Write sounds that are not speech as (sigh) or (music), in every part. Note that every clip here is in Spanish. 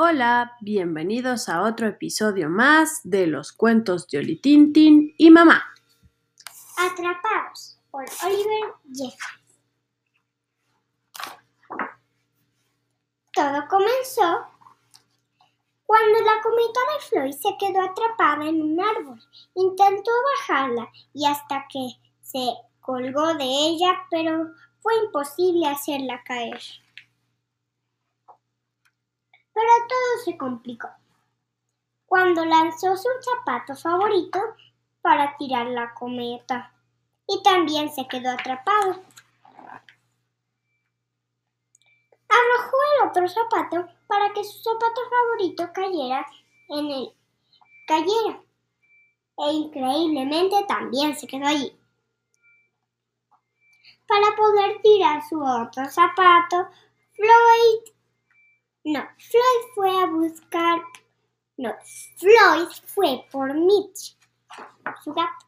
Hola, bienvenidos a otro episodio más de los cuentos de Oli Tintin y Mamá. Atrapados por Oliver Jeffers. Todo comenzó cuando la cometa de Floyd se quedó atrapada en un árbol. Intentó bajarla y hasta que se colgó de ella, pero fue imposible hacerla caer pero todo se complicó. Cuando lanzó su zapato favorito para tirar la cometa y también se quedó atrapado. Arrojó el otro zapato para que su zapato favorito cayera en el cayera. E increíblemente también se quedó allí. Para poder tirar su otro zapato, Floyd no, Floyd fue a buscar. No, Floyd fue por Mitch, su gato.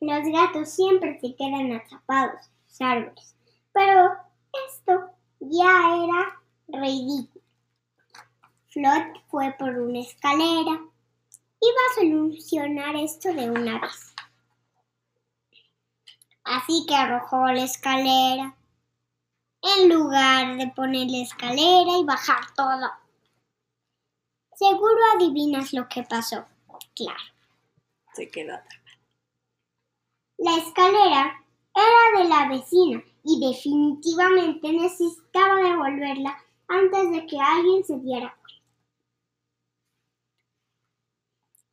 Los gatos siempre se quedan atrapados en los árboles, pero esto ya era ridículo. Floyd fue por una escalera. Iba a solucionar esto de una vez. Así que arrojó la escalera en lugar de poner la escalera y bajar todo. Seguro adivinas lo que pasó. Claro. Se quedó atrapada. La escalera era de la vecina y definitivamente necesitaba devolverla antes de que alguien se diera cuenta.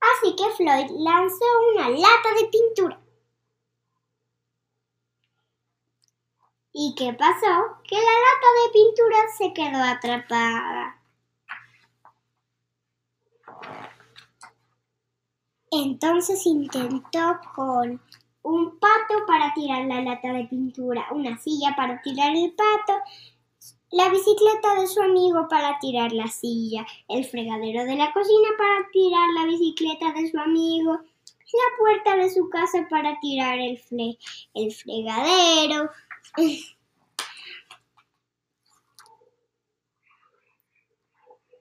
Así que Floyd lanzó una lata de pintura ¿Y qué pasó? Que la lata de pintura se quedó atrapada. Entonces intentó con un pato para tirar la lata de pintura, una silla para tirar el pato, la bicicleta de su amigo para tirar la silla, el fregadero de la cocina para tirar la bicicleta de su amigo, la puerta de su casa para tirar el, el fregadero, (laughs)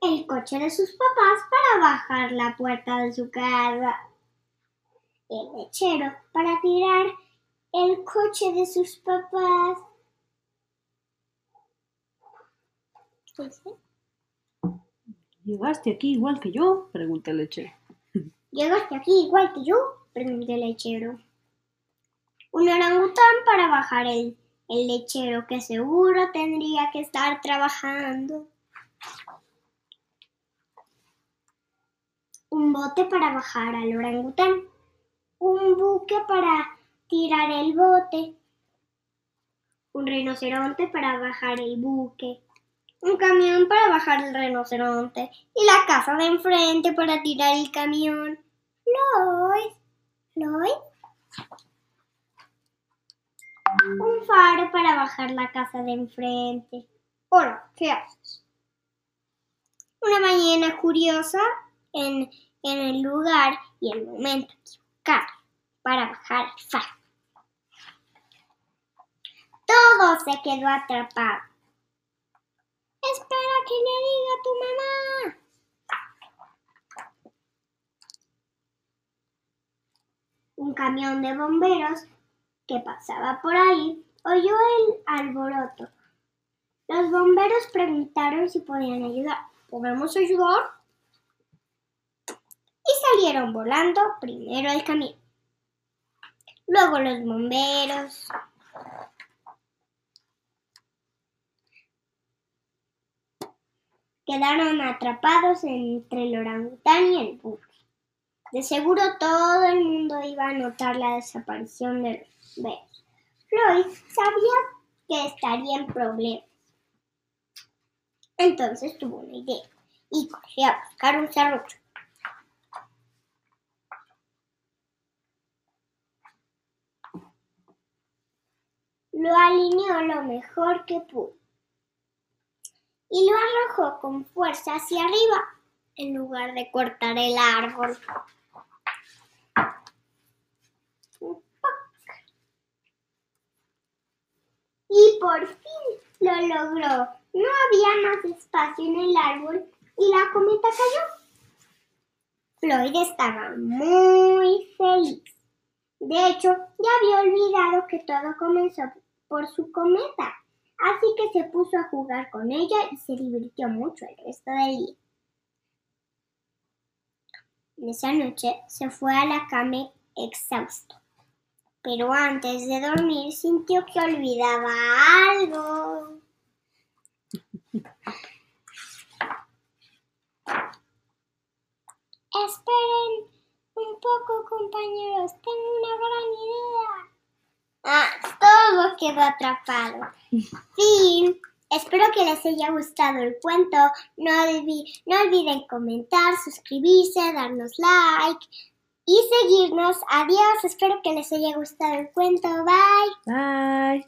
el coche de sus papás para bajar la puerta de su casa, el lechero para tirar el coche de sus papás. ¿Llegaste aquí igual que yo? Pregunté el lechero. (laughs) ¿Llegaste aquí igual que yo? Pregunté el lechero. Un orangután para bajar el el lechero que seguro tendría que estar trabajando. Un bote para bajar al orangután. Un buque para tirar el bote. Un rinoceronte para bajar el buque. Un camión para bajar el rinoceronte. Y la casa de enfrente para tirar el camión. Lloyd. Lloyd un faro para bajar la casa de enfrente. Hola, ¿qué haces? Una mañana curiosa en, en el lugar y el momento equivocado para bajar el faro. Todo se quedó atrapado. Espera que le diga a tu mamá. Un camión de bomberos que pasaba por ahí oyó el alboroto. Los bomberos preguntaron si podían ayudar. ¿Podemos ayudar? Y salieron volando primero el camión. Luego los bomberos. Quedaron atrapados entre el orangután y el buque. De seguro todo el mundo iba a notar la desaparición de los Floyd sabía que estaría en problemas. Entonces tuvo una idea y corrió a buscar un serrucho. Lo alineó lo mejor que pudo y lo arrojó con fuerza hacia arriba en lugar de cortar el árbol. Y por fin lo logró. no había más espacio en el árbol y la cometa cayó. Floyd estaba muy feliz. De hecho, ya había olvidado que todo comenzó por su cometa, así que se puso a jugar con ella y se divirtió mucho el resto del día. Esa noche se fue a la cama exhausto, pero antes de dormir sintió que olvidaba algo. (laughs) Esperen un poco, compañeros, tengo una gran idea. Ah, todo quedó atrapado. Fin. Espero que les haya gustado el cuento. No, no olviden comentar, suscribirse, darnos like y seguirnos. Adiós. Espero que les haya gustado el cuento. Bye. Bye.